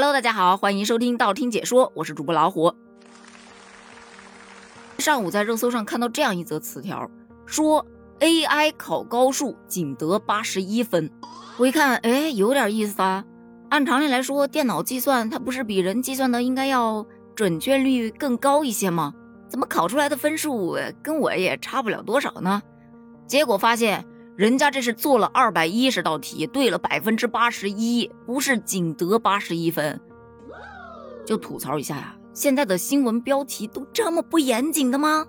Hello，大家好，欢迎收听道听解说，我是主播老虎。上午在热搜上看到这样一则词条，说 AI 考高数仅得八十一分。我一看，哎，有点意思啊。按常理来说，电脑计算它不是比人计算的应该要准确率更高一些吗？怎么考出来的分数跟我也差不了多少呢？结果发现。人家这是做了二百一十道题，对了百分之八十一，不是仅得八十一分。就吐槽一下呀，现在的新闻标题都这么不严谨的吗？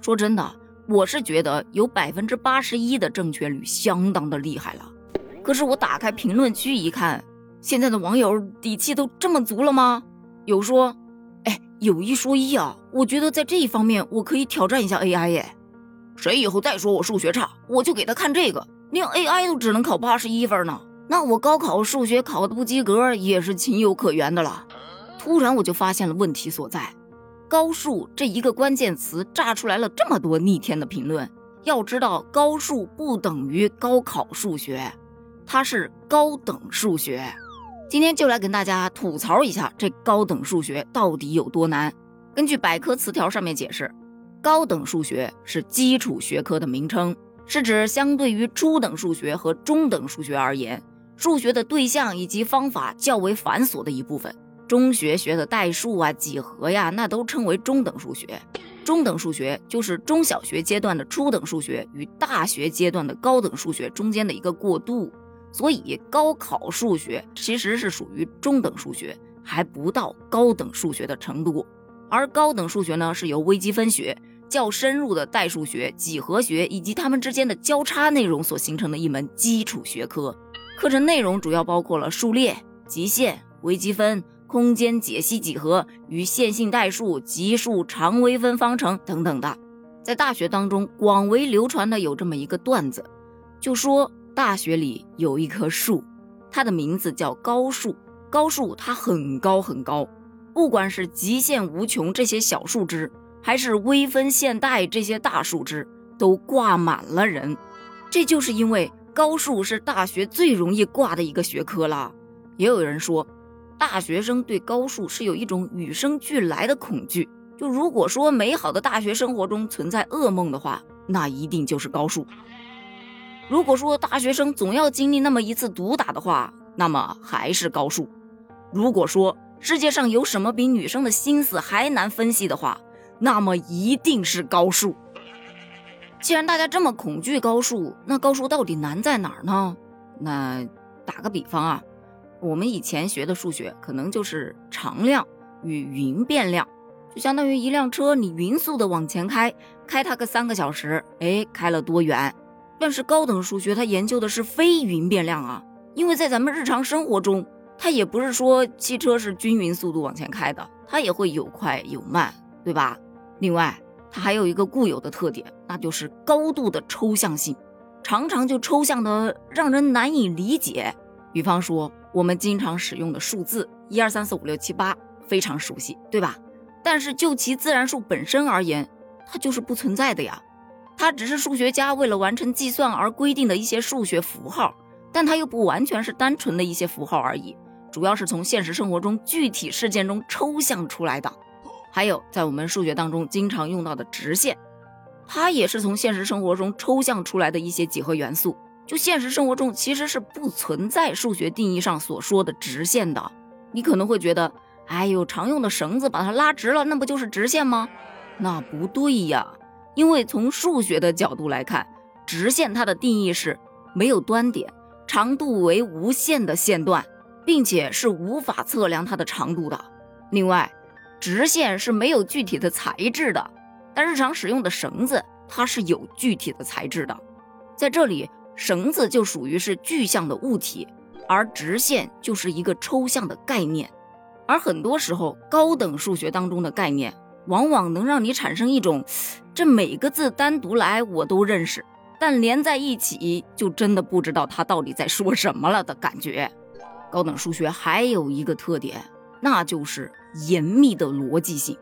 说真的，我是觉得有百分之八十一的正确率相当的厉害了。可是我打开评论区一看，现在的网友底气都这么足了吗？有说，哎，有一说一啊，我觉得在这一方面我可以挑战一下 AI 耶。谁以后再说我数学差，我就给他看这个。连 AI 都只能考八十一分呢，那我高考数学考的不及格也是情有可原的了。突然我就发现了问题所在，高数这一个关键词炸出来了这么多逆天的评论。要知道，高数不等于高考数学，它是高等数学。今天就来跟大家吐槽一下这高等数学到底有多难。根据百科词条上面解释。高等数学是基础学科的名称，是指相对于初等数学和中等数学而言，数学的对象以及方法较为繁琐的一部分。中学学的代数啊、几何呀，那都称为中等数学。中等数学就是中小学阶段的初等数学与大学阶段的高等数学中间的一个过渡。所以，高考数学其实是属于中等数学，还不到高等数学的程度。而高等数学呢，是由微积分学。较深入的代数学、几何学以及它们之间的交叉内容所形成的一门基础学科。课程内容主要包括了数列、极限、微积分、空间解析几何与线性代数、级数、常微分方程等等的。在大学当中广为流传的有这么一个段子，就说大学里有一棵树，它的名字叫高数。高数它很高很高，不管是极限无穷这些小树枝。还是微分现代这些大树枝都挂满了人，这就是因为高数是大学最容易挂的一个学科了。也有人说，大学生对高数是有一种与生俱来的恐惧。就如果说美好的大学生活中存在噩梦的话，那一定就是高数。如果说大学生总要经历那么一次毒打的话，那么还是高数。如果说世界上有什么比女生的心思还难分析的话，那么一定是高数。既然大家这么恐惧高数，那高数到底难在哪儿呢？那打个比方啊，我们以前学的数学可能就是常量与匀变量，就相当于一辆车你匀速的往前开，开它个三个小时，哎，开了多远？但是高等数学它研究的是非匀变量啊，因为在咱们日常生活中，它也不是说汽车是均匀速度往前开的，它也会有快有慢，对吧？另外，它还有一个固有的特点，那就是高度的抽象性，常常就抽象的让人难以理解。比方说，我们经常使用的数字一二三四五六七八，非常熟悉，对吧？但是就其自然数本身而言，它就是不存在的呀。它只是数学家为了完成计算而规定的一些数学符号，但它又不完全是单纯的一些符号而已，主要是从现实生活中具体事件中抽象出来的。还有，在我们数学当中经常用到的直线，它也是从现实生活中抽象出来的一些几何元素。就现实生活中其实是不存在数学定义上所说的直线的。你可能会觉得，哎呦，常用的绳子把它拉直了，那不就是直线吗？那不对呀，因为从数学的角度来看，直线它的定义是没有端点，长度为无限的线段，并且是无法测量它的长度的。另外，直线是没有具体的材质的，但日常使用的绳子它是有具体的材质的。在这里，绳子就属于是具象的物体，而直线就是一个抽象的概念。而很多时候，高等数学当中的概念，往往能让你产生一种，这每个字单独来我都认识，但连在一起就真的不知道它到底在说什么了的感觉。高等数学还有一个特点。那就是严密的逻辑性，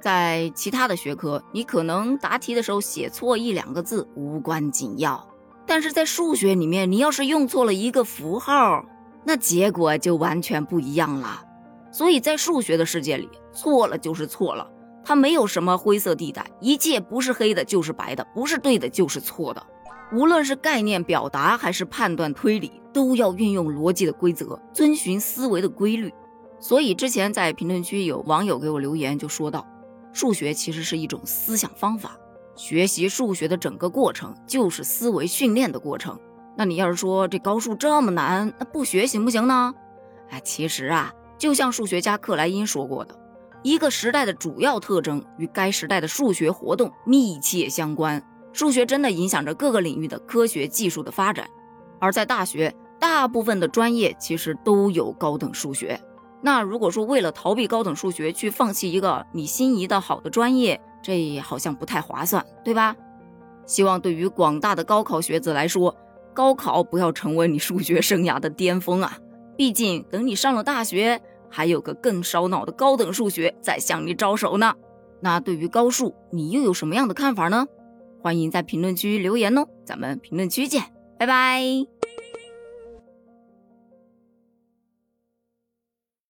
在其他的学科，你可能答题的时候写错一两个字无关紧要，但是在数学里面，你要是用错了一个符号，那结果就完全不一样了。所以在数学的世界里，错了就是错了，它没有什么灰色地带，一切不是黑的就是白的，不是对的就是错的。无论是概念表达还是判断推理，都要运用逻辑的规则，遵循思维的规律。所以之前在评论区有网友给我留言，就说到，数学其实是一种思想方法，学习数学的整个过程就是思维训练的过程。那你要是说这高数这么难，那不学行不行呢？哎，其实啊，就像数学家克莱因说过的，一个时代的主要特征与该时代的数学活动密切相关。数学真的影响着各个领域的科学技术的发展，而在大学，大部分的专业其实都有高等数学。那如果说为了逃避高等数学去放弃一个你心仪的好的专业，这好像不太划算，对吧？希望对于广大的高考学子来说，高考不要成为你数学生涯的巅峰啊！毕竟等你上了大学，还有个更烧脑的高等数学在向你招手呢。那对于高数，你又有什么样的看法呢？欢迎在评论区留言哦，咱们评论区见，拜拜。